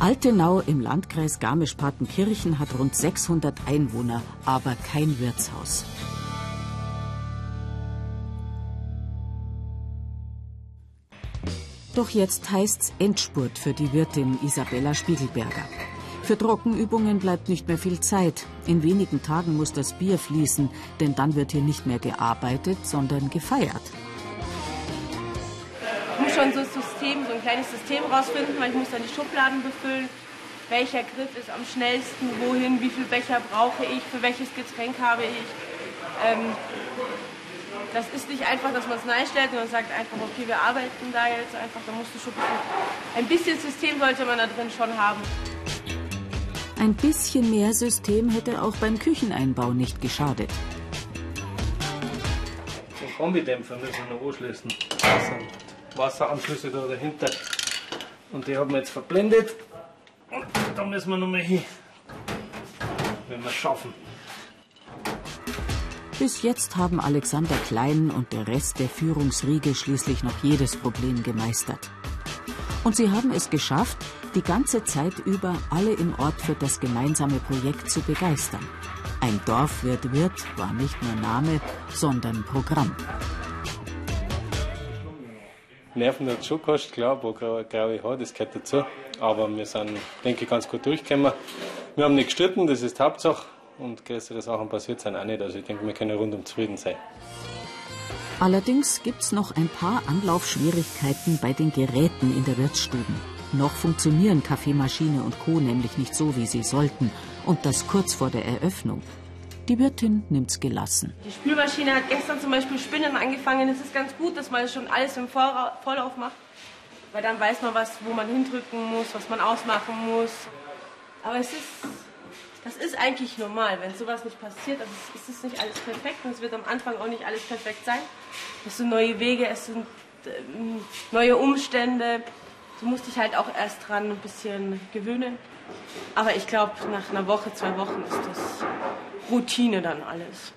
Altenau im Landkreis Garmisch-Partenkirchen hat rund 600 Einwohner, aber kein Wirtshaus. Doch jetzt heißt's Endspurt für die Wirtin Isabella Spiegelberger. Für Trockenübungen bleibt nicht mehr viel Zeit. In wenigen Tagen muss das Bier fließen, denn dann wird hier nicht mehr gearbeitet, sondern gefeiert. Ich muss schon so ein System, so ein kleines System rausfinden, weil ich muss dann die Schubladen befüllen. Welcher Griff ist am schnellsten, wohin, wie viel Becher brauche ich, für welches Getränk habe ich. Ähm, das ist nicht einfach, dass man es stellt und sagt einfach, okay, wir arbeiten da jetzt einfach, da musst du schon ein bisschen System sollte man da drin schon haben. Ein bisschen mehr System hätte auch beim Kücheneinbau nicht geschadet. So Kombidämpfer müssen wir noch anschließen. Wasseranschlüsse da dahinter. Und die haben wir jetzt verblendet. Und da müssen wir noch mal hin, wenn wir es schaffen. Bis jetzt haben Alexander Klein und der Rest der Führungsriege schließlich noch jedes Problem gemeistert. Und sie haben es geschafft, die ganze Zeit über alle im Ort für das gemeinsame Projekt zu begeistern. Ein Dorf wird Wirt war nicht nur Name, sondern Programm. Nerven hat schon klar, wo graue Haare, das gehört dazu. Aber wir sind, denke ich, ganz gut durchgekommen. Wir haben nicht gestritten, das ist Hauptsache und größere Sachen passiert sind auch nicht. Also ich denke, wir können rundum zufrieden sein. Allerdings gibt es noch ein paar Anlaufschwierigkeiten bei den Geräten in der Wirtsstuben. Noch funktionieren Kaffeemaschine und Co. nämlich nicht so, wie sie sollten. Und das kurz vor der Eröffnung. Die Wirtin nimmt's gelassen. Die Spülmaschine hat gestern zum Beispiel Spinnen angefangen. Es ist ganz gut, dass man schon alles im Vorlauf macht. Weil dann weiß man, was, wo man hindrücken muss, was man ausmachen muss. Aber es ist das ist eigentlich normal. Wenn sowas nicht passiert, also ist es nicht alles perfekt und es wird am Anfang auch nicht alles perfekt sein. Es sind neue Wege, es sind ähm, neue Umstände. Du musst dich halt auch erst dran ein bisschen gewöhnen. Aber ich glaube, nach einer Woche, zwei Wochen ist das Routine dann alles.